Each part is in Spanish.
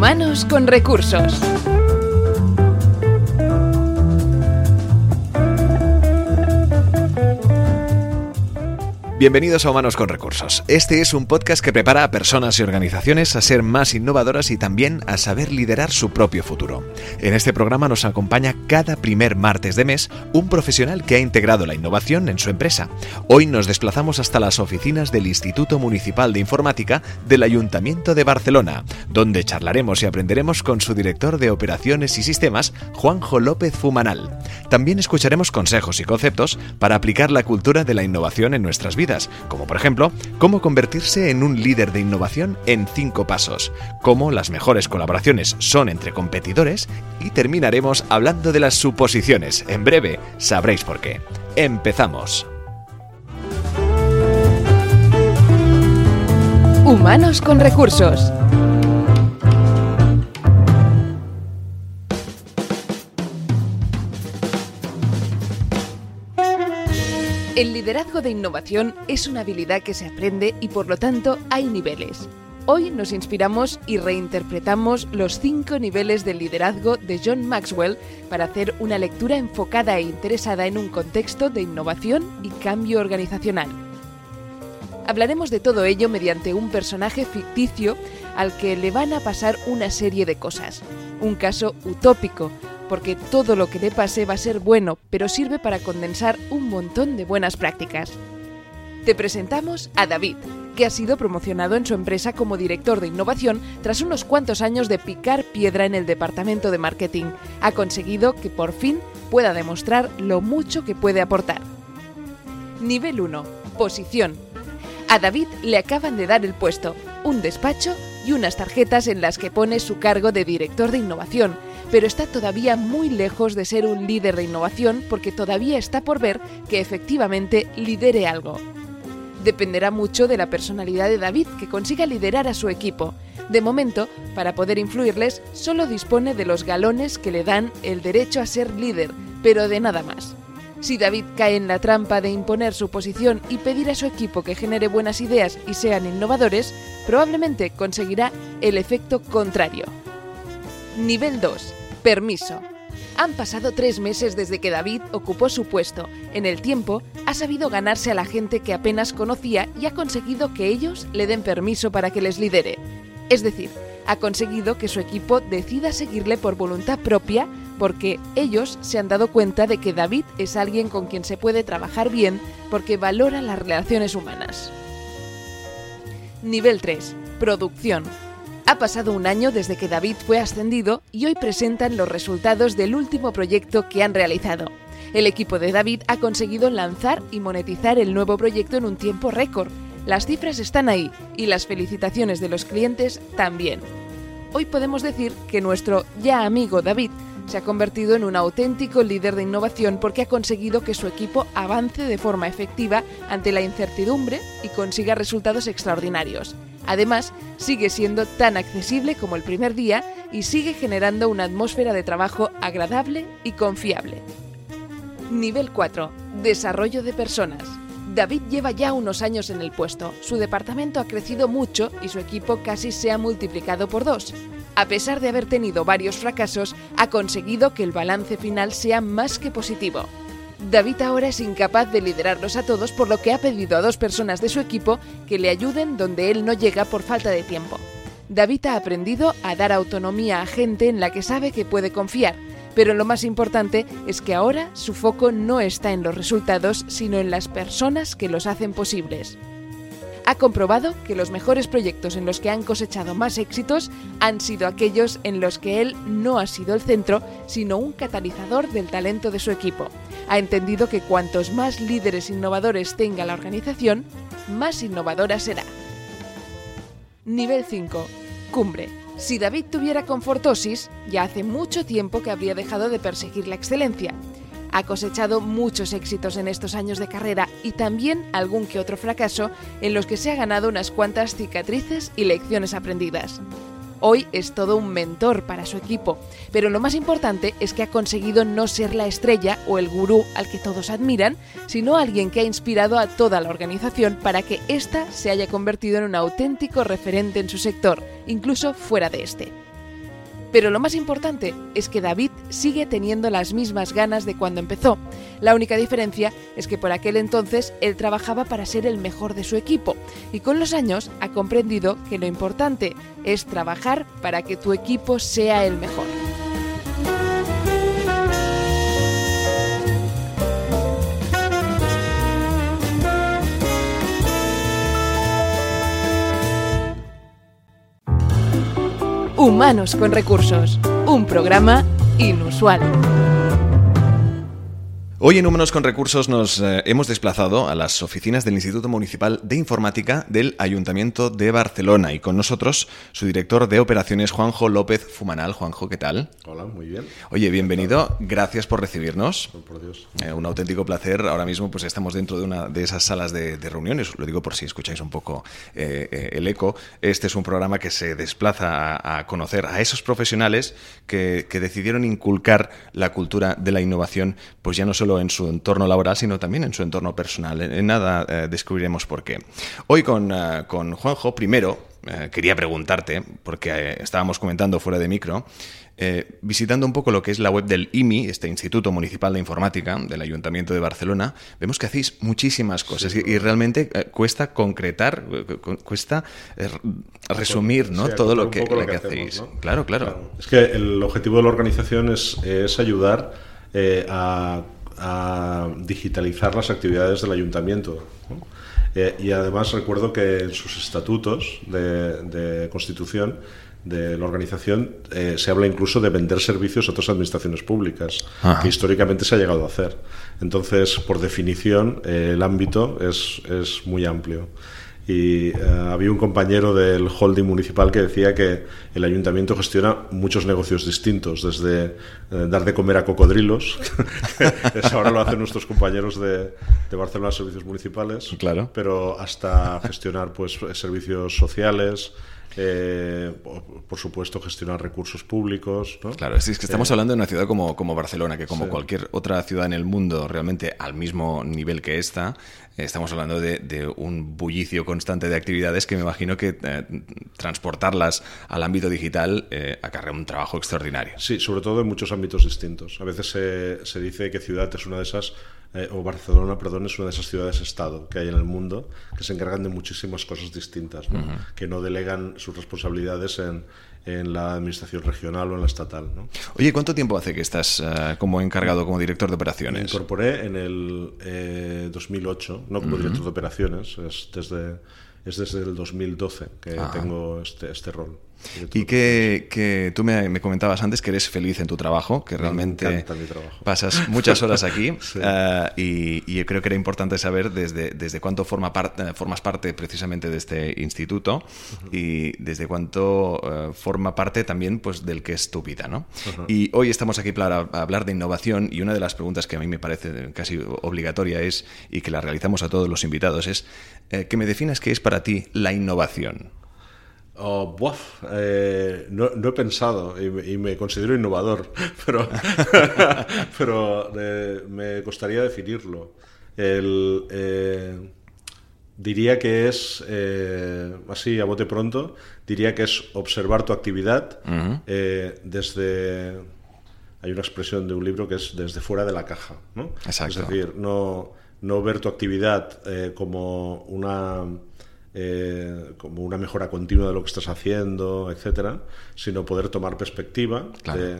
Humanos con recursos. Bienvenidos a Humanos con Recursos. Este es un podcast que prepara a personas y organizaciones a ser más innovadoras y también a saber liderar su propio futuro. En este programa nos acompaña cada primer martes de mes un profesional que ha integrado la innovación en su empresa. Hoy nos desplazamos hasta las oficinas del Instituto Municipal de Informática del Ayuntamiento de Barcelona, donde charlaremos y aprenderemos con su director de operaciones y sistemas, Juanjo López Fumanal. También escucharemos consejos y conceptos para aplicar la cultura de la innovación en nuestras vidas como por ejemplo, cómo convertirse en un líder de innovación en cinco pasos, cómo las mejores colaboraciones son entre competidores y terminaremos hablando de las suposiciones. En breve sabréis por qué. Empezamos. Humanos con recursos. El liderazgo de innovación es una habilidad que se aprende y por lo tanto hay niveles. Hoy nos inspiramos y reinterpretamos los cinco niveles del liderazgo de John Maxwell para hacer una lectura enfocada e interesada en un contexto de innovación y cambio organizacional. Hablaremos de todo ello mediante un personaje ficticio al que le van a pasar una serie de cosas. Un caso utópico, porque todo lo que le pase va a ser bueno, pero sirve para condensar un montón de buenas prácticas. Te presentamos a David, que ha sido promocionado en su empresa como director de innovación tras unos cuantos años de picar piedra en el departamento de marketing. Ha conseguido que por fin pueda demostrar lo mucho que puede aportar. Nivel 1. Posición. A David le acaban de dar el puesto, un despacho y unas tarjetas en las que pone su cargo de director de innovación, pero está todavía muy lejos de ser un líder de innovación porque todavía está por ver que efectivamente lidere algo. Dependerá mucho de la personalidad de David que consiga liderar a su equipo. De momento, para poder influirles, solo dispone de los galones que le dan el derecho a ser líder, pero de nada más. Si David cae en la trampa de imponer su posición y pedir a su equipo que genere buenas ideas y sean innovadores, probablemente conseguirá el efecto contrario. Nivel 2. Permiso. Han pasado tres meses desde que David ocupó su puesto. En el tiempo, ha sabido ganarse a la gente que apenas conocía y ha conseguido que ellos le den permiso para que les lidere. Es decir, ha conseguido que su equipo decida seguirle por voluntad propia porque ellos se han dado cuenta de que David es alguien con quien se puede trabajar bien porque valora las relaciones humanas. Nivel 3. Producción. Ha pasado un año desde que David fue ascendido y hoy presentan los resultados del último proyecto que han realizado. El equipo de David ha conseguido lanzar y monetizar el nuevo proyecto en un tiempo récord. Las cifras están ahí y las felicitaciones de los clientes también. Hoy podemos decir que nuestro ya amigo David se ha convertido en un auténtico líder de innovación porque ha conseguido que su equipo avance de forma efectiva ante la incertidumbre y consiga resultados extraordinarios. Además, sigue siendo tan accesible como el primer día y sigue generando una atmósfera de trabajo agradable y confiable. Nivel 4. Desarrollo de personas. David lleva ya unos años en el puesto, su departamento ha crecido mucho y su equipo casi se ha multiplicado por dos. A pesar de haber tenido varios fracasos, ha conseguido que el balance final sea más que positivo. David ahora es incapaz de liderarlos a todos, por lo que ha pedido a dos personas de su equipo que le ayuden donde él no llega por falta de tiempo. David ha aprendido a dar autonomía a gente en la que sabe que puede confiar, pero lo más importante es que ahora su foco no está en los resultados, sino en las personas que los hacen posibles. Ha comprobado que los mejores proyectos en los que han cosechado más éxitos han sido aquellos en los que él no ha sido el centro, sino un catalizador del talento de su equipo. Ha entendido que cuantos más líderes innovadores tenga la organización, más innovadora será. Nivel 5. Cumbre. Si David tuviera confortosis, ya hace mucho tiempo que habría dejado de perseguir la excelencia. Ha cosechado muchos éxitos en estos años de carrera y también algún que otro fracaso en los que se ha ganado unas cuantas cicatrices y lecciones aprendidas. Hoy es todo un mentor para su equipo, pero lo más importante es que ha conseguido no ser la estrella o el gurú al que todos admiran, sino alguien que ha inspirado a toda la organización para que ésta se haya convertido en un auténtico referente en su sector, incluso fuera de este. Pero lo más importante es que David sigue teniendo las mismas ganas de cuando empezó. La única diferencia es que por aquel entonces él trabajaba para ser el mejor de su equipo y con los años ha comprendido que lo importante es trabajar para que tu equipo sea el mejor. Humanos con Recursos, un programa inusual. Hoy en Humanos con Recursos nos eh, hemos desplazado a las oficinas del Instituto Municipal de Informática del Ayuntamiento de Barcelona y con nosotros su director de operaciones, Juanjo López Fumanal. Juanjo, ¿qué tal? Hola, muy bien. Oye, bienvenido. Gracias por recibirnos. Por Dios. Eh, un auténtico placer. Ahora mismo pues estamos dentro de una de esas salas de, reuniones. Lo digo por si escucháis un poco eh, el eco. Este es un programa que se desplaza a, conocer a esos profesionales que, que decidieron inculcar la cultura de la innovación, pues ya no solo en su entorno laboral, sino también en su entorno personal. En nada eh, descubriremos por qué. Hoy con, eh, con Juanjo, primero, eh, quería preguntarte, porque estábamos comentando fuera de micro, visitando un poco lo que es la web del IMI, este Instituto Municipal de Informática del Ayuntamiento de Barcelona, vemos que hacéis muchísimas cosas y, realmente cuesta concretar, cuesta resumir ¿no? todo lo que, hacéis. Claro, claro, Es que el objetivo de la organización es, es ayudar a a digitalizar las actividades del ayuntamiento. Eh, y además recuerdo que en sus estatutos de, constitución de la organización eh, se habla incluso de vender servicios a otras administraciones públicas, que históricamente se ha llegado a hacer. Entonces, por definición, eh, el ámbito es, es muy amplio y eh, había un compañero del holding municipal que decía que el ayuntamiento gestiona muchos negocios distintos, desde eh, dar de comer a cocodrilos, eso ahora lo hacen nuestros compañeros de, de, Barcelona Servicios Municipales, claro. pero hasta gestionar pues servicios sociales, eh, por supuesto, gestionar recursos públicos. Claro, es que estamos hablando de una ciudad como, como Barcelona, que como cualquier otra ciudad en el mundo, realmente al mismo nivel que esta, estamos hablando de, un bullicio constante de actividades que me imagino que eh, transportarlas al ámbito digital eh, acarrea un trabajo extraordinario. Sí, sobre todo en muchos ámbitos distintos. A veces se, se dice que ciudad es una de esas eh, o Barcelona, perdón, es una de esas ciudades-estado que hay en el mundo que se encargan de muchísimas cosas distintas, que no delegan sus responsabilidades en, en la administración regional o en la estatal. ¿no? Oye, ¿cuánto tiempo hace que estás eh, como encargado, como director de operaciones? Me incorporé en el 2008, eh, no como director de operaciones, es desde, es desde el 2012 que ah. tengo este, este rol. Y que, tú me, comentabas antes que eres feliz en tu trabajo, que realmente pasas muchas horas aquí eh, y, yo creo que era importante saber desde, desde cuánto forma parte formas parte precisamente de este instituto y desde cuánto eh, forma parte también pues, del que es tu vida. ¿no? Y hoy estamos aquí para hablar de innovación y una de las preguntas que a mí me parece casi obligatoria es, y que la realizamos a todos los invitados, es eh, que me definas qué es para ti la innovación. Oh, eh, no, he pensado y, me considero innovador, pero, pero eh, me costaría definirlo. Eh, diría que es, así a bote pronto, diría que es observar tu actividad desde... Hay una expresión de un libro que es desde fuera de la caja. ¿no? Es decir, no, no ver tu actividad como una eh, como una mejora continua de lo que estás haciendo, etcétera, sino poder tomar perspectiva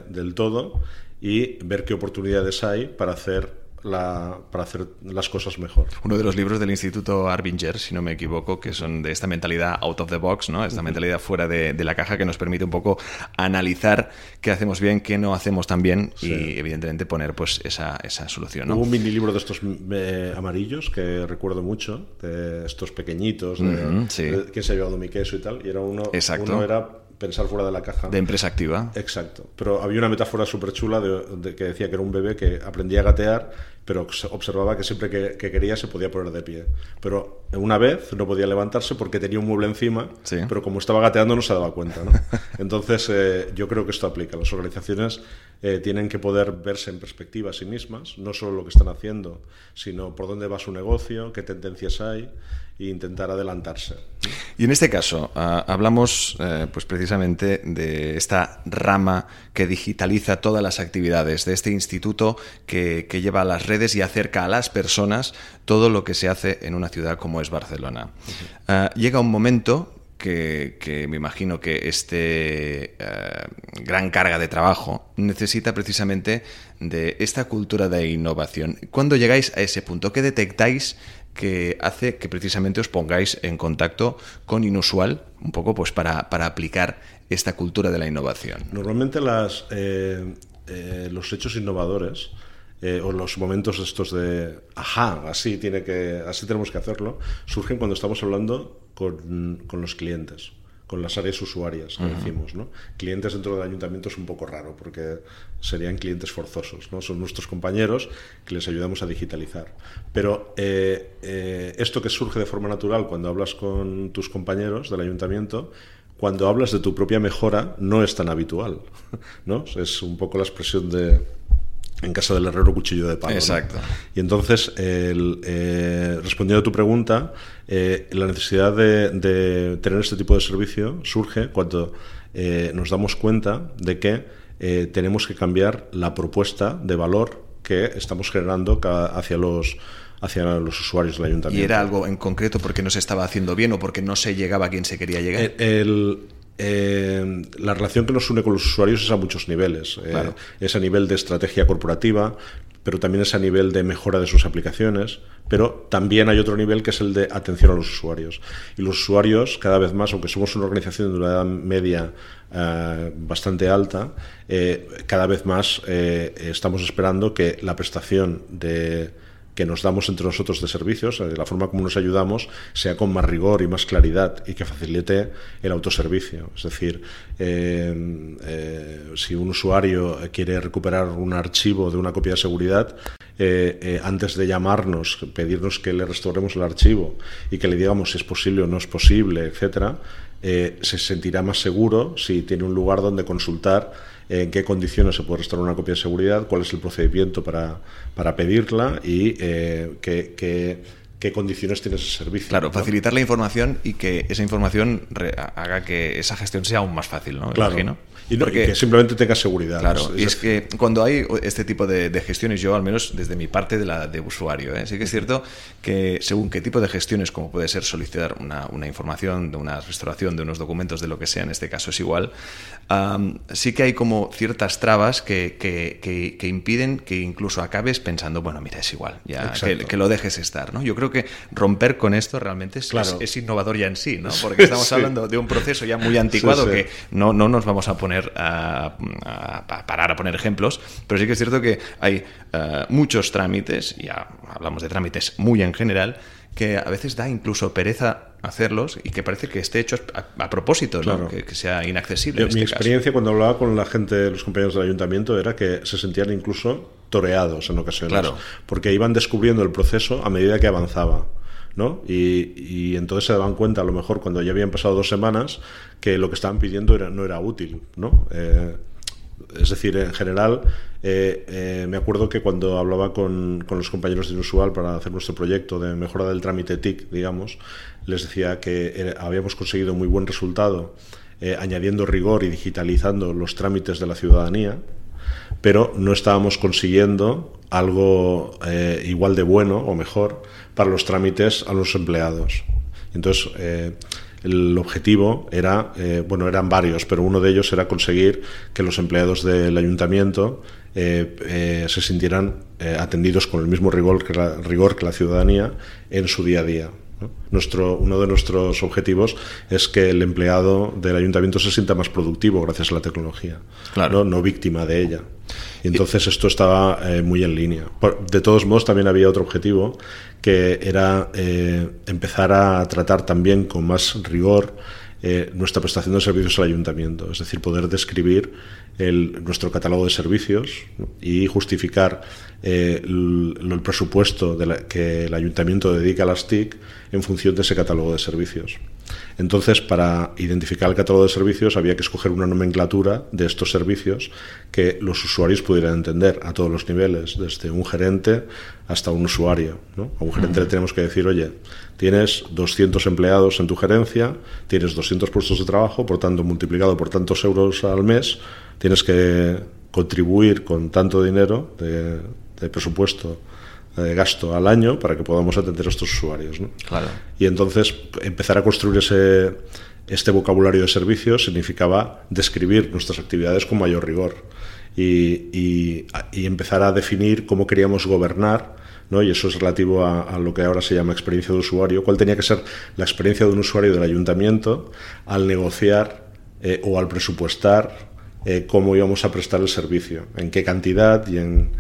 del todo y ver qué oportunidades hay para hacer la, para hacer las cosas mejor. Uno de los libros del Instituto Arbinger, si no me equivoco, que son de esta mentalidad out of the box, ¿no? esta mentalidad fuera de, la caja que nos permite un poco analizar qué hacemos bien, qué no hacemos tan bien y evidentemente poner pues esa, esa solución. ¿no? Hubo un mini libro de estos eh, amarillos que recuerdo mucho, de estos pequeñitos, de, que se ha llevado mi queso y tal, y era uno, Exacto. uno era pensar fuera de la caja. De empresa activa. Exacto. Pero había una metáfora súper chula de, que decía que era un bebé que aprendía a gatear pero observaba que siempre que, quería se podía poner de pie. Pero una vez no podía levantarse porque tenía un mueble encima, pero como estaba gateando no se daba cuenta. Entonces, eh, yo creo que esto aplica. Las organizaciones eh, tienen que poder verse en perspectiva a sí mismas, no solo lo que están haciendo, sino por dónde va su negocio, qué tendencias hay e intentar adelantarse. Y en este caso, ah, hablamos eh, pues precisamente de esta rama que digitaliza todas las actividades, de este instituto que, lleva a las redes y acerca a las personas todo lo que se hace en una ciudad como es Barcelona. Ah, llega un momento que, me imagino que este eh, gran carga de trabajo necesita precisamente de esta cultura de innovación. ¿Cuándo llegáis a ese punto? ¿Qué detectáis que hace que precisamente os pongáis en contacto con Inusual, un poco pues para, aplicar esta cultura de la innovación. Normalmente las, eh, eh, los hechos innovadores eh, o los momentos estos de ajá, así tiene que, así tenemos que hacerlo, surgen cuando estamos hablando con, con los clientes con las áreas usuarias que decimos. ¿no? Clientes dentro del ayuntamiento es un poco raro porque serían clientes forzosos, ¿no? son nuestros compañeros que les ayudamos a digitalizar. Pero eh, eh, esto que surge de forma natural cuando hablas con tus compañeros del ayuntamiento, cuando hablas de tu propia mejora, no es tan habitual. ¿no? Es un poco la expresión de en casa del herrero cuchillo de palo. Exacto. Y entonces, eh, respondiendo a tu pregunta, eh, la necesidad de, tener este tipo de servicio surge cuando eh, nos damos cuenta de que tenemos que cambiar la propuesta de valor que estamos generando hacia los hacia los usuarios del ayuntamiento. ¿Y era algo en concreto porque no se estaba haciendo bien o porque no se llegaba a quien se quería llegar? el eh, la relación que nos une con los usuarios es a muchos niveles. Eh, es a nivel de estrategia corporativa, pero también es a nivel de mejora de sus aplicaciones, pero también hay otro nivel que es el de atención a los usuarios. Y los usuarios, cada vez más, aunque somos una organización de una edad media eh, bastante alta, cada vez más estamos esperando que la prestación de que nos damos entre nosotros de servicios, de la forma como nos ayudamos, sea con más rigor y más claridad y que facilite el autoservicio. Es decir, eh, eh, si un usuario quiere recuperar un archivo de una copia de seguridad, eh, antes de llamarnos, pedirnos que le restauremos el archivo y que le digamos si es posible o no es posible, etcétera, se sentirá más seguro si tiene un lugar donde consultar en qué condiciones se puede restaurar una copia de seguridad, cuál es el procedimiento para, para pedirla y eh, qué, qué, condiciones tiene ese servicio. Claro, facilitar la información y que esa información haga que esa gestión sea aún más fácil, ¿no? Claro. Imagino. Y, que simplemente tenga seguridad. Claro, y es que cuando hay este tipo de, gestiones, yo al menos desde mi parte de, la, de usuario, ¿eh? sí que es cierto que según qué tipo de gestiones, como puede ser solicitar una, una información de una restauración de unos documentos, de lo que sea, en este caso es igual, sí que hay como ciertas trabas que, que, que, impiden que incluso acabes pensando, bueno, mira, es igual, ya que, lo dejes estar. ¿no? Yo creo que romper con esto realmente es, es, innovador ya en sí, ¿no? porque estamos hablando de un proceso ya muy anticuado que no, no nos vamos a poner a, parar a poner ejemplos, pero sí que es cierto que hay eh, muchos trámites, ya hablamos de trámites muy en general, que a veces da incluso pereza hacerlos y que parece que esté hecho a, propósito, que, sea inaccesible. mi este experiencia cuando hablaba con la gente, los compañeros del ayuntamiento, era que se sentían incluso toreados en ocasiones, porque iban descubriendo el proceso a medida que avanzaba. ¿No? Y, entonces se daban cuenta, a lo mejor cuando ya habían pasado dos semanas, que lo que estaban pidiendo era, no era útil, ¿no? Eh, es decir, en general, eh, eh, me acuerdo que cuando hablaba con, con, los compañeros de Inusual para hacer nuestro proyecto de mejora del trámite TIC, digamos, les decía que habíamos conseguido muy buen resultado añadiendo rigor y digitalizando los trámites de la ciudadanía, pero no estábamos consiguiendo algo igual de bueno o mejor para los trámites a los empleados. Entonces, eh, el objetivo era, eh, bueno, eran varios, pero uno de ellos era conseguir que los empleados del ayuntamiento eh, se sintieran atendidos con el mismo rigor que, rigor que la ciudadanía en su día a día. Nuestro, uno de nuestros objetivos es que el empleado del ayuntamiento se sienta más productivo gracias a la tecnología, claro. no víctima de ella. Y entonces esto estaba eh, muy en línea. De todos modos, también había otro objetivo, que era eh, empezar a tratar también con más rigor eh, nuestra prestación de servicios al ayuntamiento, es decir, poder describir el, nuestro catálogo de servicios y justificar eh, el, presupuesto que el ayuntamiento dedica a las TIC en función de ese catálogo de servicios. Entonces, para identificar el catálogo de servicios había que escoger una nomenclatura de estos servicios que los usuarios pudieran entender a todos los niveles, desde un gerente hasta un usuario. A un gerente le tenemos que decir, oye, tienes 200 empleados en tu gerencia, tienes 200 puestos de trabajo, por tanto, multiplicado por tantos euros al mes, tienes que contribuir con tanto dinero de, de presupuesto de gasto al año para que podamos atender a estos usuarios. ¿no? Claro. Y entonces empezar a construir ese, este vocabulario de servicios significaba describir nuestras actividades con mayor rigor y, y, empezar a definir cómo queríamos gobernar. ¿No? Y eso es relativo a, lo que ahora se llama experiencia de usuario. ¿Cuál tenía que ser la experiencia de un usuario del ayuntamiento al negociar eh, o al presupuestar eh, cómo íbamos a prestar el servicio, en qué cantidad y en...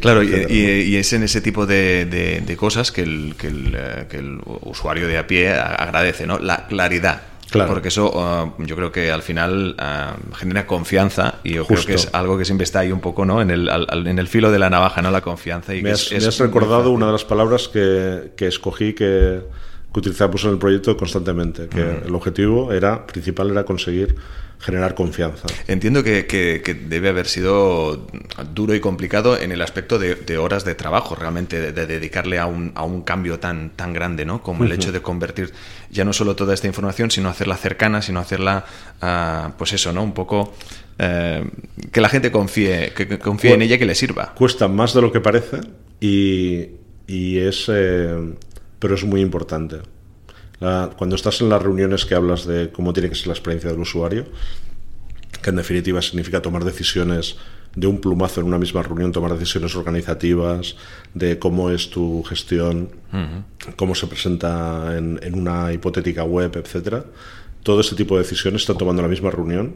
claro, y, es en ese tipo de, cosas que el, que, el, eh, que el, usuario de a pie agradece, ¿no? La claridad. Claro. Porque eso uh, yo creo que al final uh, genera confianza y yo creo que es algo que siempre está ahí un poco ¿no? en, el, en el filo de la navaja, ¿no? la confianza. Y me, has, recordado una de las palabras que, que escogí que, que, utilizamos en el proyecto constantemente, que el objetivo era principal era conseguir generar confianza. Entiendo que, que, debe haber sido duro y complicado en el aspecto de, horas de trabajo, realmente, de, dedicarle a un, a un, cambio tan, tan grande, ¿no? Como el hecho de convertir ya no solo toda esta información, sino hacerla cercana, sino hacerla, uh, pues eso, ¿no? Un poco... Eh, que la gente confíe, que, confíe en ella y que le sirva. Cuesta más de lo que parece y, y es... Eh, pero es muy importante cuando estás en las reuniones que hablas de cómo tiene que ser la experiencia del usuario, que en definitiva significa tomar decisiones de un plumazo en una misma reunión, tomar decisiones organizativas, de cómo es tu gestión, cómo se presenta en, en, una hipotética web, etcétera. Todo ese tipo de decisiones están tomando en la misma reunión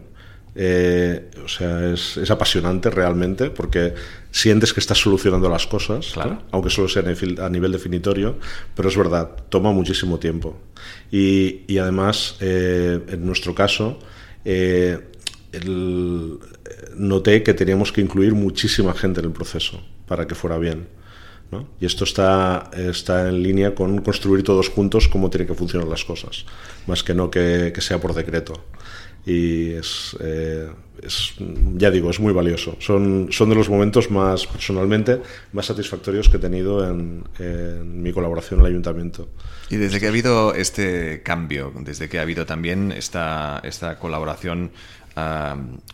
eh, o sea, es, apasionante realmente porque sientes que estás solucionando las cosas, aunque solo sea a nivel definitorio, pero es verdad, toma muchísimo tiempo. Y, además, eh, en nuestro caso, eh, noté que teníamos que incluir muchísima gente en el proceso para que fuera bien. Y esto está, está en línea con construir todos juntos cómo tienen que funcionar las cosas, más que no que sea por decreto y eh, es, ya digo, es muy valioso. Son, son de los momentos más, personalmente, más satisfactorios que he tenido en, mi colaboración en el ayuntamiento. Y desde que ha habido este cambio, desde que ha habido también esta, esta colaboración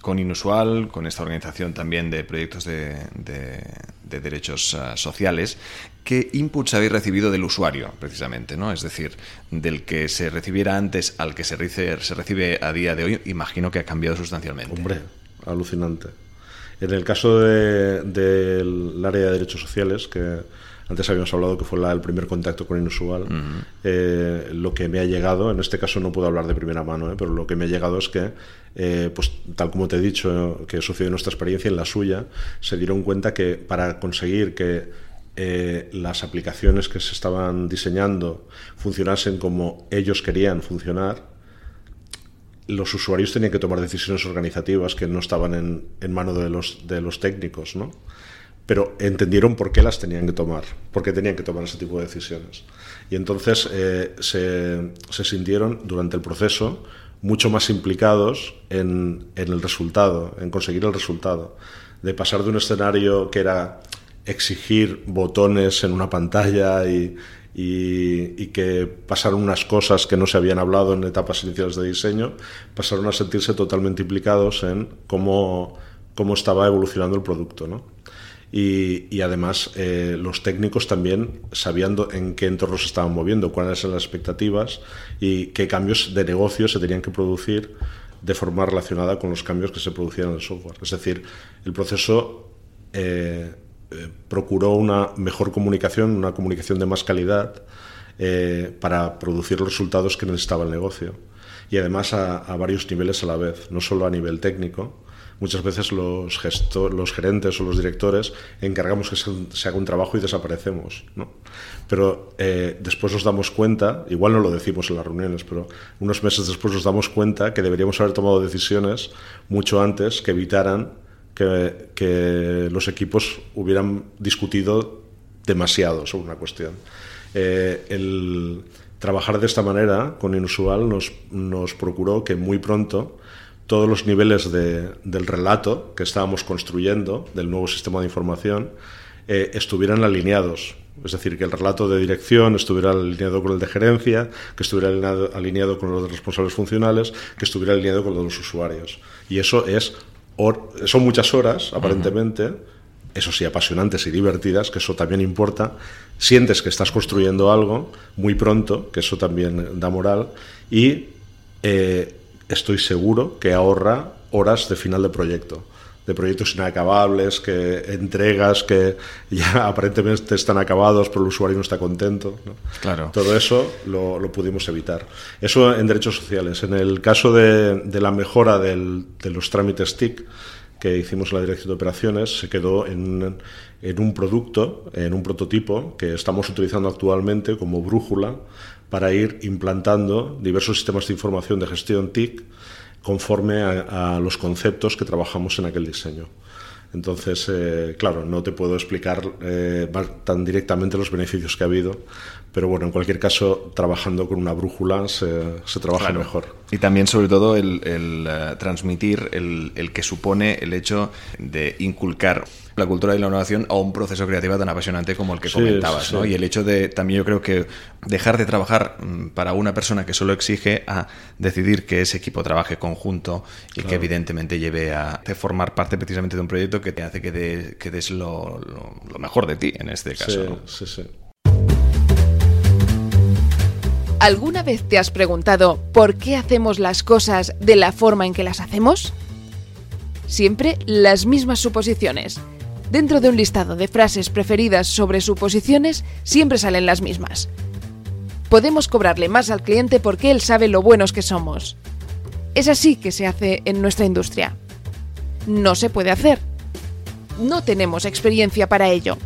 con Inusual, con esta organización también de proyectos de, de, derechos ah, sociales, ¿qué inputs habéis recibido del usuario, precisamente? ¿no? Es decir, del que se recibiera antes al que se recibe, se recibe a día de hoy, imagino que ha cambiado sustancialmente. Hombre, alucinante. En el caso del área de derechos sociales, que antes habíamos hablado que fue el primer contacto con Inusual, eh, lo que me ha llegado, en este caso no puedo hablar de primera mano, eh, pero lo que me ha llegado es que, eh, pues tal como te he dicho, que sucedió en nuestra experiencia, en la suya, se dieron cuenta que para conseguir que las aplicaciones que se estaban diseñando funcionasen como ellos querían funcionar, los usuarios tenían que tomar decisiones organizativas que no estaban en, en mano de los, de los técnicos, ¿no? pero entendieron por qué las tenían que tomar, por qué tenían que tomar ese tipo de decisiones. Y entonces eh, se, se, sintieron durante el proceso mucho más implicados en, en, el resultado, en conseguir el resultado, de pasar de un escenario que era exigir botones en una pantalla y, y, y, que pasaron unas cosas que no se habían hablado en etapas iniciales de diseño, pasaron a sentirse totalmente implicados en cómo, cómo estaba evolucionando el producto. ¿no? y, además eh, los técnicos también sabían en qué entorno se estaban moviendo, cuáles eran las expectativas y qué cambios de negocio se tenían que producir de forma relacionada con los cambios que se producían en el software. Es decir, el proceso eh, eh, procuró una mejor comunicación, una comunicación de más calidad para producir los resultados que necesitaba el negocio. Y además a varios niveles a la vez, no solo a nivel técnico, muchas veces los, los gerentes o los directores encargamos que se, haga un trabajo y desaparecemos. ¿no? Pero eh, después nos damos cuenta, igual no lo decimos en las reuniones, pero unos meses después nos damos cuenta que deberíamos haber tomado decisiones mucho antes que evitaran que, los equipos hubieran discutido demasiado sobre una cuestión. Eh, el trabajar de esta manera con Inusual nos, nos procuró que muy pronto todos los niveles del relato que estábamos construyendo del nuevo sistema de información eh, estuvieran alineados. Es decir, que el relato de dirección estuviera alineado con el de gerencia, que estuviera alineado, con los de responsables funcionales, que estuviera alineado con los usuarios. Y eso es son muchas horas, aparentemente, eso sí, apasionantes y divertidas, que eso también importa. Sientes que estás construyendo algo muy pronto, que eso también da moral. Y eh, estoy seguro que ahorra horas de final de proyecto de proyectos inacabables, que entregas que ya aparentemente están acabados, pero el usuario no está contento. Claro. Todo eso lo, pudimos evitar. Eso en derechos sociales. En el caso de, la mejora de los trámites TIC que hicimos en la dirección de operaciones, se quedó en, en un producto, en un prototipo que estamos utilizando actualmente como brújula para ir implantando diversos sistemas de información de gestión TIC conforme a, los conceptos que trabajamos en aquel diseño. Entonces, eh, claro, no te puedo explicar eh, tan directamente los beneficios que ha habido, pero bueno, en cualquier caso, trabajando con una brújula se, trabaja mejor. Y también, sobre todo, el, eh, transmitir el, el, que supone el hecho de inculcar la cultura de la innovación a un proceso creativo tan apasionante como el que comentabas. ¿no? Y el hecho de también yo creo que dejar de trabajar mm, para una persona que solo exige a decidir que ese equipo trabaje conjunto y que evidentemente lleve a, formar parte precisamente de un proyecto que te hace que, des lo, mejor de ti en este caso. Sí, sí, ¿Alguna vez te has preguntado por qué hacemos las cosas de la forma en que las hacemos? Siempre las mismas suposiciones. Dentro de un listado de frases preferidas sobre suposiciones siempre salen las mismas. Podemos cobrarle más al cliente porque él sabe lo buenos que somos. Es así que se hace en nuestra industria. No se puede hacer. No tenemos experiencia para ello.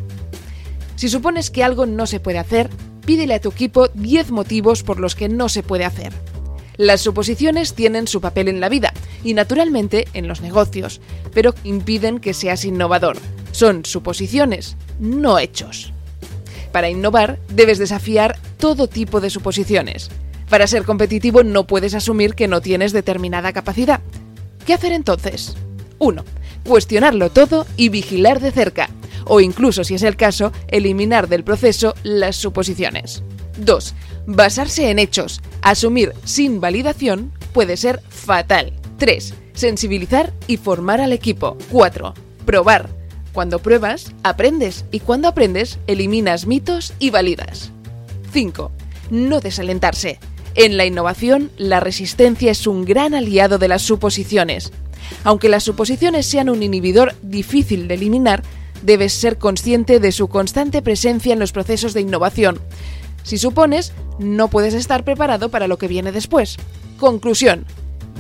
Si supones que algo no se puede hacer, pídele a tu equipo 10 motivos por los que no se puede hacer. Las suposiciones tienen su papel en la vida y naturalmente en los negocios, pero impiden que seas innovador. Son suposiciones, no hechos. Para innovar debes desafiar todo tipo de suposiciones. Para ser competitivo no puedes asumir que no tienes determinada capacidad. ¿Qué hacer entonces? 1. Cuestionarlo todo y vigilar de cerca o incluso, si es el caso, eliminar del proceso las suposiciones. 2. Basarse en hechos. Asumir sin validación puede ser fatal. 3. Sensibilizar y formar al equipo. 4. Probar. Cuando pruebas, aprendes y cuando aprendes, eliminas mitos y validas. 5. No desalentarse. En la innovación, la resistencia es un gran aliado de las suposiciones. Aunque las suposiciones sean un inhibidor difícil de eliminar, debes ser consciente de su constante presencia en los procesos de innovación. Si supones, no puedes estar preparado para lo que viene después. Conclusión.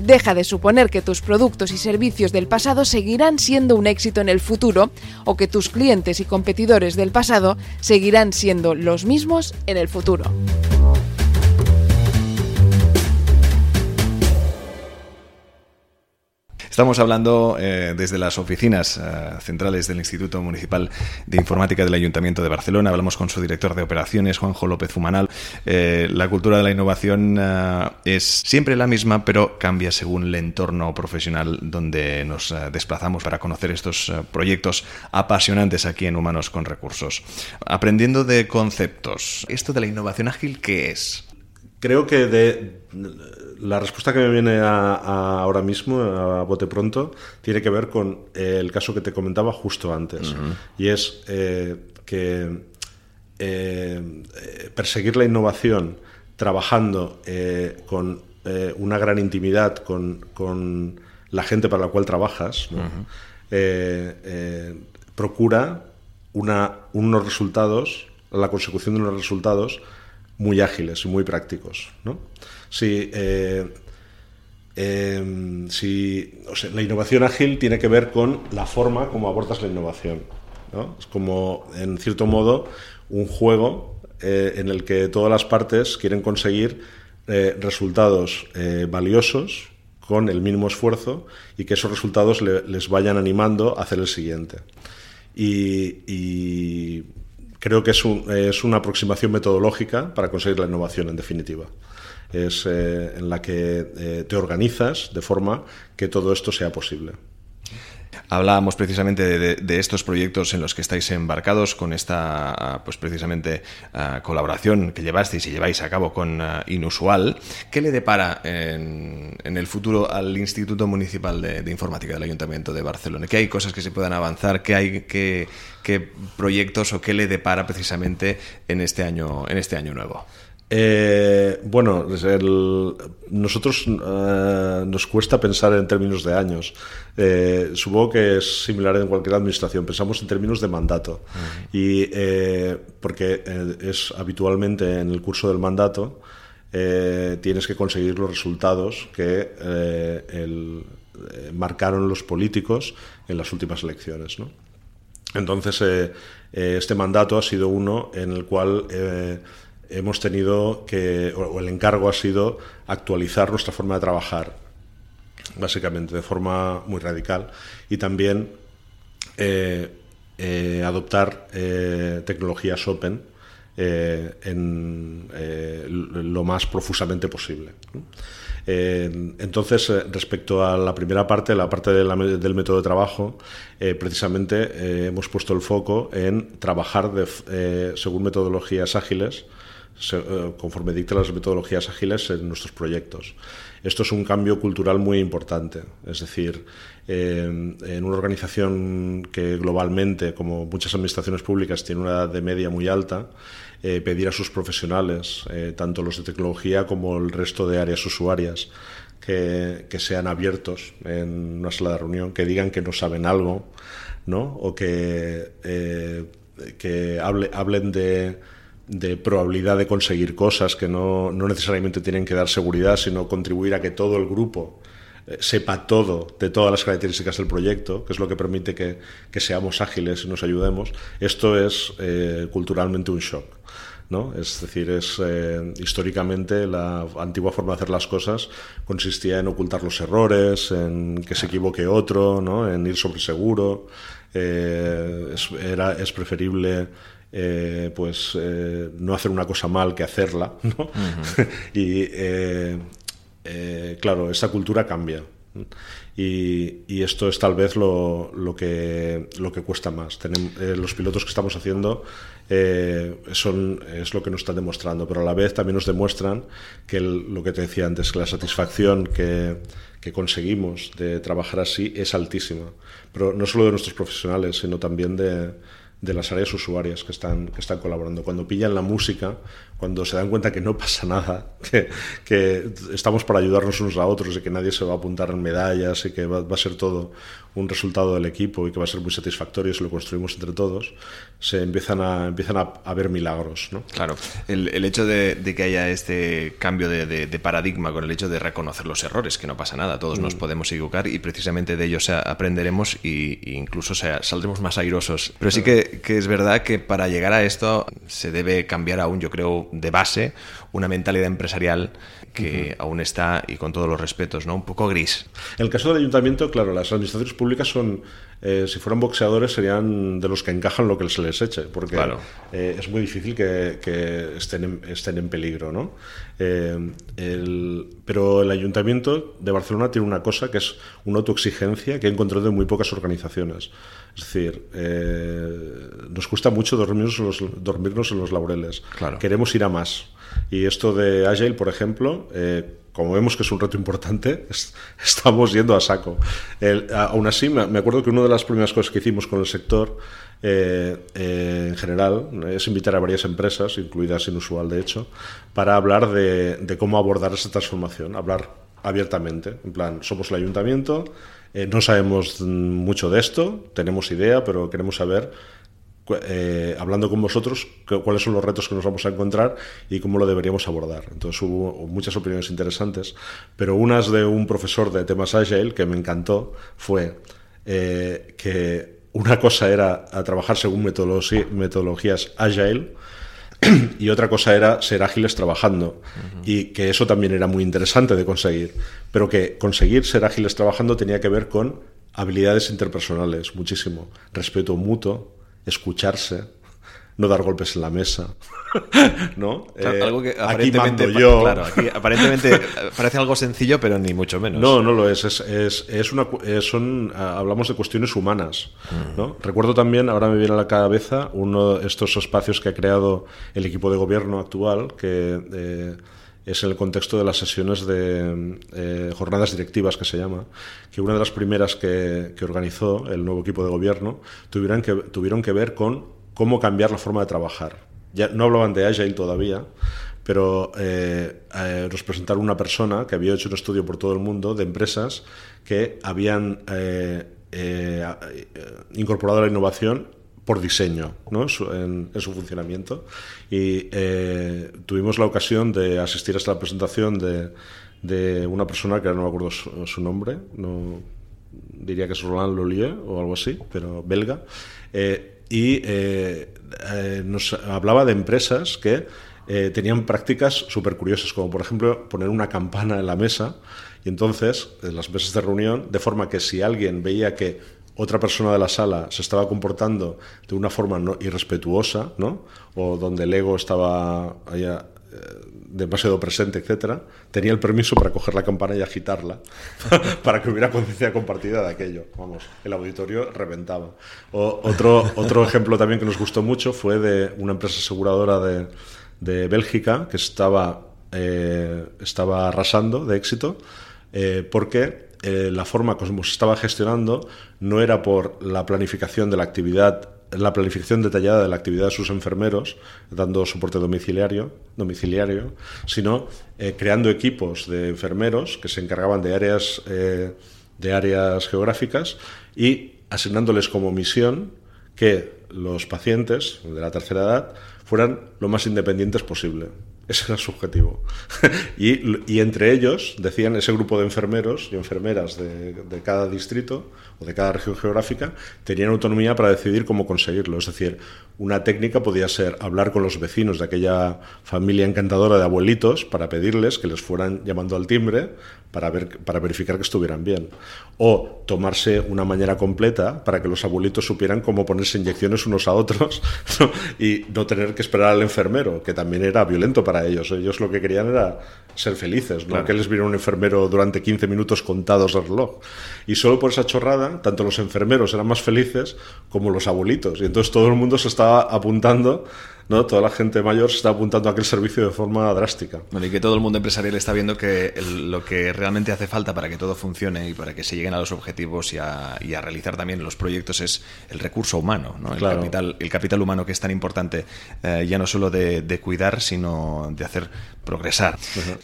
Deja de suponer que tus productos y servicios del pasado seguirán siendo un éxito en el futuro o que tus clientes y competidores del pasado seguirán siendo los mismos en el futuro. Estamos hablando eh, desde las oficinas eh, centrales del Instituto Municipal de Informática del Ayuntamiento de Barcelona. Hablamos con su director de operaciones, Juanjo López Fumanal. Eh, la cultura de la innovación es siempre la misma, pero cambia según el entorno profesional donde nos desplazamos para conocer estos proyectos apasionantes aquí en Humanos con Recursos. Aprendiendo de conceptos, ¿esto de la innovación ágil qué es? Creo que de la respuesta que me viene ahora mismo, a bote pronto, tiene que ver con eh, el caso que te comentaba justo antes. Y es eh, que eh, perseguir la innovación trabajando con una gran intimidad con, la gente para la cual trabajas, procura unos resultados, la consecución de unos resultados muy ágiles y muy prácticos. ¿no? Sí, eh, Em, si, la innovación ágil tiene que ver con la forma como abordas la innovación. Es como, en cierto modo, un juego eh, en el que todas las partes quieren conseguir eh, resultados valiosos con el mínimo esfuerzo y que esos resultados les vayan animando a hacer el siguiente. Y, creo que es, es, una aproximación metodológica para conseguir la innovación, en definitiva es eh, en la que eh, te organizas de forma que todo esto sea posible. Hablábamos precisamente de, estos proyectos en los que estáis embarcados con esta, pues precisamente, ah, colaboración que llevasteis y lleváis a cabo con ah, Inusual. ¿Qué le depara en, el futuro al Instituto Municipal de, Informática del Ayuntamiento de Barcelona? ¿Qué hay cosas que se puedan avanzar? ¿Qué hay qué, qué proyectos o qué le depara precisamente en este año, en este año nuevo? Eh, bueno, nosotros eh, nos cuesta pensar en términos de años. Eh, supongo que es similar en cualquier administración. Pensamos en términos de mandato. Y porque es habitualmente en el curso del mandato tienes que conseguir los resultados que marcaron los políticos en las últimas elecciones. Entonces, este mandato ha sido uno en el cual hemos tenido que, o el encargo ha sido actualizar nuestra forma de trabajar, básicamente, de forma muy radical, y también eh, eh, adoptar eh, tecnologías open en lo más profusamente posible. entonces, respecto a la primera parte, la parte del método de trabajo, precisamente hemos puesto el foco en trabajar según metodologías ágiles conforme dictan las metodologías ágiles en nuestros proyectos. Esto es un cambio cultural muy importante, es decir, en una organización que globalmente, como muchas administraciones públicas, tiene una edad de media muy alta, eh, pedir a sus profesionales, eh, tanto los de tecnología como el resto de áreas usuarias, que, sean abiertos en una sala de reunión, que digan que no saben algo, ¿no? o que, que hablen de de probabilidad de conseguir cosas que no, no, necesariamente tienen que dar seguridad, sino contribuir a que todo el grupo eh, sepa todo de todas las características del proyecto, que es lo que permite que, que seamos ágiles y nos ayudemos, esto es eh, culturalmente un shock. ¿no? Es decir, es eh, históricamente la antigua forma de hacer las cosas consistía en ocultar los errores, en que se equivoque otro, ¿no? en ir sobre seguro. era, es preferible eh, pues eh, no hacer una cosa mal que hacerla. ¿no? y eh, claro, esta cultura cambia. Y, esto es tal vez lo, lo, que, lo que cuesta más. los pilotos que estamos haciendo son, es lo que nos están demostrando, pero a la vez también nos demuestran que lo que te decía antes, que la satisfacción que, que conseguimos de trabajar así es altísima. Pero no solo de nuestros profesionales, sino también de, de las áreas usuarias que están, que están colaborando. Cuando pillan la música, cuando se dan cuenta que no pasa nada, que, que estamos para ayudarnos unos a otros y que nadie se va a apuntar en medallas y que va, va, a ser todo un resultado del equipo y que va a ser muy satisfactorio si lo construimos entre todos, se empiezan a, empiezan a, ver milagros. ¿no? Claro, el, el hecho de, que haya este cambio de, de, paradigma con el hecho de reconocer los errores, que no pasa nada, todos nos mm. podemos equivocar y precisamente de ellos aprenderemos e incluso saldremos más airosos. Pero sí que, que es verdad que para llegar a esto se debe cambiar aún, yo creo, de base, una mentalidad empresarial que aún está, y con todos los respetos, ¿no? un poco gris. En el caso del ayuntamiento, claro, las administraciones públicas son, eh, si fueran boxeadores, serían de los que encajan lo que se les eche, porque eh, es muy difícil que, estén, en, estén en peligro. ¿no? Eh, pero el ayuntamiento de Barcelona tiene una cosa que es una autoexigencia que he encontrado en muy pocas organizaciones. Es decir, nos cuesta mucho dormirnos en los, dormirnos en los laureles. Queremos ir a más. Y esto de Agile, por ejemplo, eh, como vemos que es un reto importante, estamos yendo a saco. aún así, me acuerdo que una de las primeras cosas que hicimos con el sector eh, eh, en general es invitar a varias empresas, incluidas Inusual de hecho, para hablar de, de cómo abordar esa transformación, hablar abiertamente. En plan, somos el ayuntamiento, no sabemos mucho de esto, tenemos idea, pero queremos saber eh, hablando con vosotros cuáles son los retos que nos vamos a encontrar y cómo lo deberíamos abordar. Entonces hubo muchas opiniones interesantes, pero unas de un profesor de temas Agile que me encantó fue eh, que una cosa era a trabajar según metodologías Agile, y otra cosa era ser ágiles trabajando. Y que eso también era muy interesante de conseguir. Pero que conseguir ser ágiles trabajando tenía que ver con habilidades interpersonales, muchísimo. Respeto mutuo, escucharse, no dar golpes en la mesa. ¿No? Eh, algo que aparentemente, yo. Claro, aquí aparentemente parece algo sencillo, pero ni mucho menos. No, no lo es. es, es, es una, son, hablamos de cuestiones humanas. ¿no? Mm. Recuerdo también, ahora me viene a la cabeza, uno de estos espacios que ha creado el equipo de gobierno actual, que. Eh, es en el contexto de las sesiones de eh, jornadas directivas que se llama, que una de las primeras que, que, organizó el nuevo equipo de gobierno tuvieron que, tuvieron que ver con cómo cambiar la forma de trabajar. Ya no hablaban de Agile todavía, pero eh, eh, nos presentaron una persona que había hecho un estudio por todo el mundo de empresas que habían eh, incorporado la innovación por diseño ¿no? en, su funcionamiento. Y tuvimos la ocasión de asistir a esta presentación de, una persona que no me acuerdo su, nombre, no, diría que es Roland Lollier o algo así, pero belga y eh, eh, nos hablaba de empresas que eh, tenían prácticas súper curiosas, como por ejemplo poner una campana en la mesa y entonces en las mesas de reunión, de forma que si alguien veía que otra persona de la sala se estaba comportando de una forma no irrespetuosa, ¿no? o donde el ego estaba allá, demasiado presente, etcétera, tenía el permiso para coger la campana y agitarla para que hubiera conciencia compartida de aquello. Vamos, el auditorio reventaba. otro, otro ejemplo también que nos gustó mucho fue de una empresa aseguradora de, de Bélgica que estaba, eh, estaba arrasando de éxito eh, porque eh, la forma como se estaba gestionando no era por la planificación de la actividad la planificación detallada de la actividad de sus enfermeros, dando soporte domiciliario, domiciliario sino eh, creando equipos de enfermeros que se encargaban de áreas, eh, de áreas geográficas y asignándoles como misión que los pacientes de la tercera edad fueran lo más independientes posible. Ese era su objetivo. y, entre ellos, decían, ese grupo de enfermeros y enfermeras de, de, cada distrito o de cada región geográfica tenían autonomía para decidir cómo conseguirlo. Es decir, una técnica podía ser hablar con los vecinos de aquella familia encantadora de abuelitos para pedirles que les fueran llamando al timbre para, ver, para verificar que estuvieran bien. O tomarse una mañana completa para que los abuelitos supieran cómo ponerse inyecciones unos a otros y no tener que esperar al enfermero, que también era violento para ellos. Ellos lo que querían era ser felices, no que les viera un enfermero durante 15 minutos contados al reloj. Y solo por esa chorrada, tanto los enfermeros eran más felices como los abuelitos. Y entonces todo el mundo se estaba apuntando ¿no? Toda la gente mayor se está apuntando a aquel servicio de forma drástica. y que todo el mundo empresarial está viendo que lo que realmente hace falta para que todo funcione y para que se lleguen a los objetivos y a, realizar también los proyectos es el recurso humano, ¿no? el, capital, el capital humano que es tan importante, eh, ya no solo de, cuidar, sino de hacer progresar.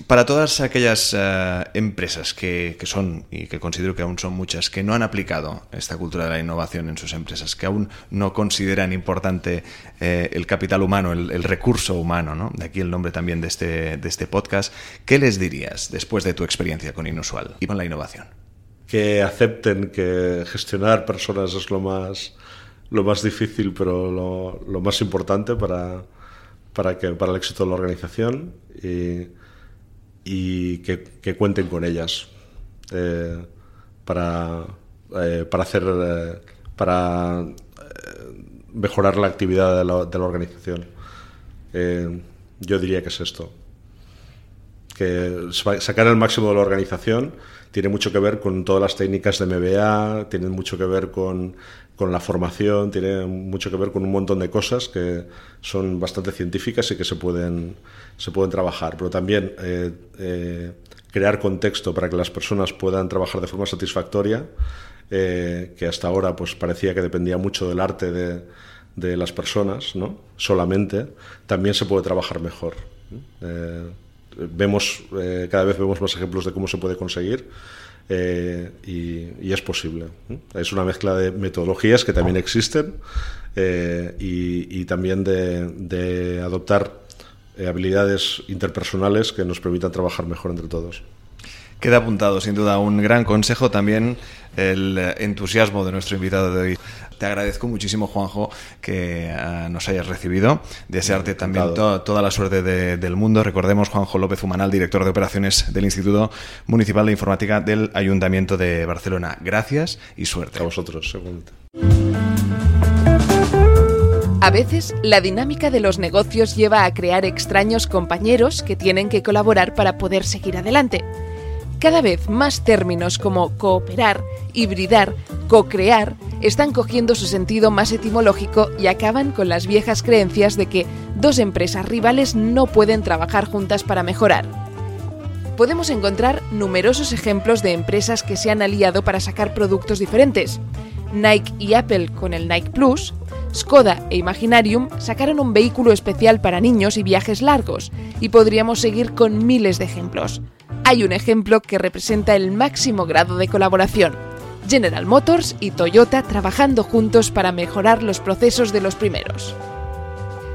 Para todas aquellas eh, empresas que, que son, y que considero que aún son muchas, que no han aplicado esta cultura de la innovación en sus empresas, que aún no consideran importante eh, el capital humano, el, recurso humano, ¿no? De aquí el nombre también de este, de este podcast. ¿Qué les dirías después de tu experiencia con Inusual y con la innovación? Que acepten que gestionar personas es lo más, lo más difícil, pero lo, más importante para, para, que, para el éxito de la organización y, y que, cuenten con ellas eh, para, eh, para hacer... Eh, para mejorar la actividad de la, organización. Eh, yo diría que es esto. Que sacar el máximo de la organización tiene mucho que ver con todas las técnicas de MBA, tiene mucho que ver con, con, la formación, tiene mucho que ver con un montón de cosas que son bastante científicas y que se pueden, se pueden trabajar. Pero también eh, eh, crear contexto para que las personas puedan trabajar de forma satisfactoria eh, que hasta ahora pues parecía que dependía mucho del arte de, las personas, ¿no? Solamente, también se puede trabajar mejor. Eh, vemos, cada vez vemos más ejemplos de cómo se puede conseguir. y, es posible. Es una mezcla de metodologías que también existen y, también de adoptar habilidades interpersonales que nos permitan trabajar mejor entre todos. Queda apuntado, sin duda, un gran consejo también el entusiasmo de nuestro invitado de hoy. Te agradezco muchísimo, Juanjo, que eh, nos hayas recibido. Desearte también toda la suerte del mundo. Recordemos, Juanjo López Humanal, director de operaciones del Instituto Municipal de Informática del Ayuntamiento de Barcelona. Gracias y suerte. A vosotros, seguramente. A veces, la dinámica de los negocios lleva a crear extraños compañeros que tienen que colaborar para poder seguir adelante. Cada vez más términos como cooperar, hibridar, co-crear están cogiendo su sentido más etimológico y acaban con las viejas creencias de que dos empresas rivales no pueden trabajar juntas para mejorar. Podemos encontrar numerosos ejemplos de empresas que se han aliado para sacar productos diferentes. Nike y Apple con el Nike Plus, Skoda e Imaginarium sacaron un vehículo especial para niños y viajes largos, y podríamos seguir con miles de ejemplos hay un ejemplo que representa el máximo grado de colaboración. General Motors y Toyota trabajando juntos para mejorar los procesos de los primeros.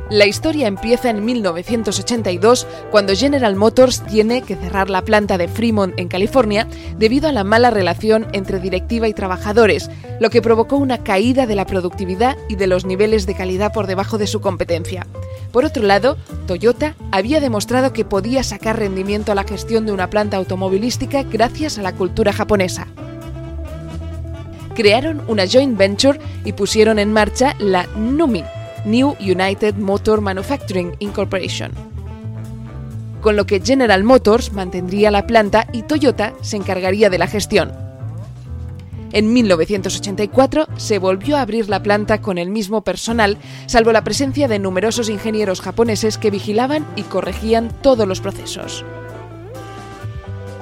La historia empieza en 1982 cuando General Motors tiene que cerrar la planta de Fremont en California debido a la mala relación entre directiva y trabajadores, lo que provocó una caída de la productividad y de los niveles de calidad por debajo de su competencia. Por otro lado, Toyota había demostrado que podía sacar rendimiento a la gestión de una planta automovilística gracias a la cultura japonesa crearon una joint venture y pusieron en marcha la NUMI, New United Motor Manufacturing Incorporation. Con lo que General Motors mantendría la planta y Toyota se encargaría de la gestión. En 1984 se volvió a abrir la planta con el mismo personal, salvo la presencia de numerosos ingenieros japoneses que vigilaban y corregían todos los procesos.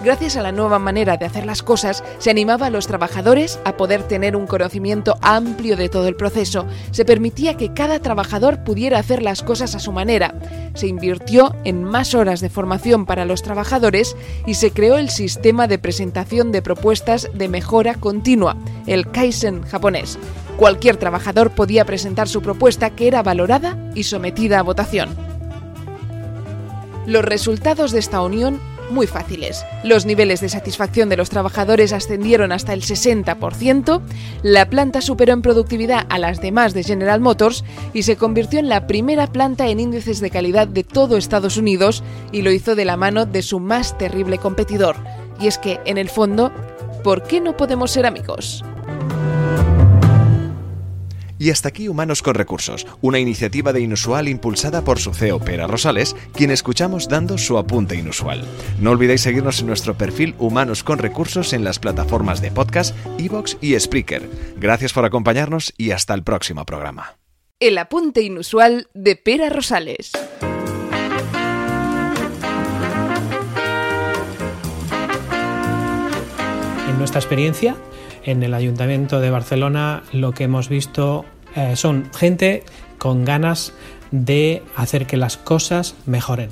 Gracias a la nueva manera de hacer las cosas, se animaba a los trabajadores a poder tener un conocimiento amplio de todo el proceso. Se permitía que cada trabajador pudiera hacer las cosas a su manera. Se invirtió en más horas de formación para los trabajadores y se creó el sistema de presentación de propuestas de mejora continua, el Kaizen japonés. Cualquier trabajador podía presentar su propuesta que era valorada y sometida a votación. Los resultados de esta unión muy fáciles. Los niveles de satisfacción de los trabajadores ascendieron hasta el 60%, la planta superó en productividad a las demás de General Motors y se convirtió en la primera planta en índices de calidad de todo Estados Unidos y lo hizo de la mano de su más terrible competidor. Y es que, en el fondo, ¿por qué no podemos ser amigos? Y hasta aquí Humanos con Recursos, una iniciativa de Inusual impulsada por su CEO Pera Rosales, quien escuchamos dando su apunte inusual. No olvidéis seguirnos en nuestro perfil Humanos con Recursos en las plataformas de podcast, Evox y Spreaker. Gracias por acompañarnos y hasta el próximo programa. El apunte inusual de Pera Rosales. En nuestra experiencia, en el Ayuntamiento de Barcelona lo que hemos visto eh, son gente con ganas de hacer que las cosas mejoren,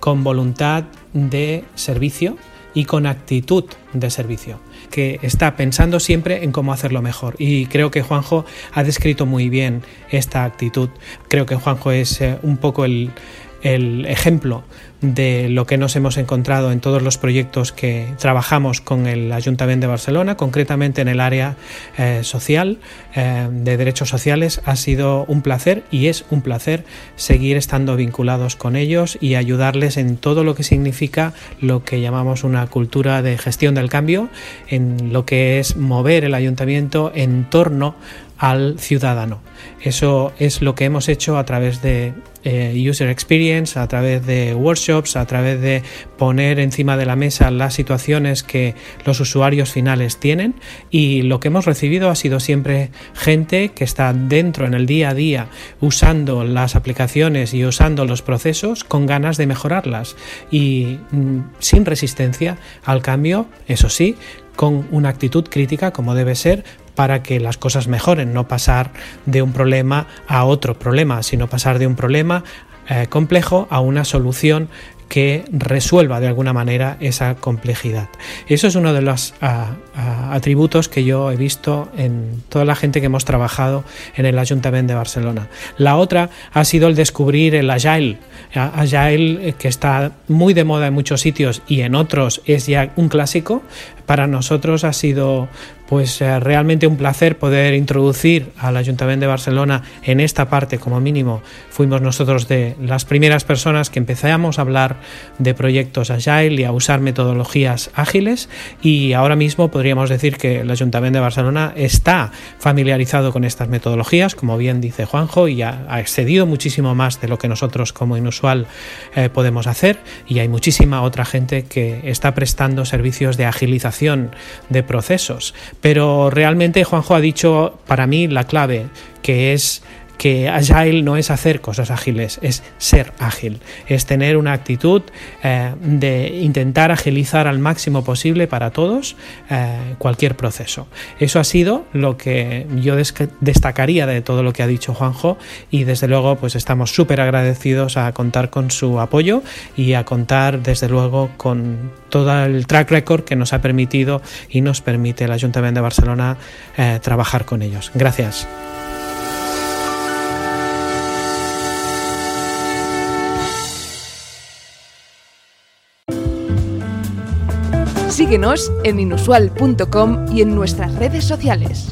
con voluntad de servicio y con actitud de servicio, que está pensando siempre en cómo hacerlo mejor. Y creo que Juanjo ha descrito muy bien esta actitud. Creo que Juanjo es eh, un poco el, el ejemplo de lo que nos hemos encontrado en todos los proyectos que trabajamos con el Ayuntamiento de Barcelona, concretamente en el área eh, social eh, de derechos sociales. Ha sido un placer y es un placer seguir estando vinculados con ellos y ayudarles en todo lo que significa lo que llamamos una cultura de gestión del cambio, en lo que es mover el ayuntamiento en torno al ciudadano. Eso es lo que hemos hecho a través de eh, user experience, a través de workshops, a través de poner encima de la mesa las situaciones que los usuarios finales tienen. Y lo que hemos recibido ha sido siempre gente que está dentro en el día a día usando las aplicaciones y usando los procesos con ganas de mejorarlas. Y mm, sin resistencia al cambio, eso sí, con una actitud crítica como debe ser para que las cosas mejoren, no pasar de un problema a otro problema, sino pasar de un problema eh, complejo a una solución que resuelva de alguna manera esa complejidad. Eso es uno de los atributos que yo he visto en toda la gente que hemos trabajado en el Ayuntamiento de Barcelona. La otra ha sido el descubrir el Agile. Agile eh, que está muy de moda en muchos sitios y en otros es ya un clásico. Para nosotros ha sido pues eh, realmente un placer poder introducir al Ayuntamiento de Barcelona en esta parte. Como mínimo. Fuimos nosotros de las primeras personas que empezamos a hablar de proyectos agile y a usar metodologías ágiles. Y ahora mismo podríamos decir que el Ayuntamiento de Barcelona está familiarizado con estas metodologías, como bien dice Juanjo, y ha, excedido muchísimo más de lo que nosotros como inusual eh, podemos hacer. Y hay muchísima otra gente que está prestando servicios de agilización de procesos. Pero realmente Juanjo ha dicho para mí la clave, que es que agile no es hacer cosas ágiles, es ser ágil, es tener una actitud eh, de intentar agilizar al máximo posible para todos eh, cualquier proceso. Eso ha sido lo que yo destacaría de todo lo que ha dicho Juanjo y desde luego pues estamos súper agradecidos a contar con su apoyo y a contar desde luego con todo el track record que nos ha permitido y nos permite el Ayuntamiento de Barcelona eh, trabajar con ellos. Gracias. Síguenos en inusual.com y en nuestras redes sociales.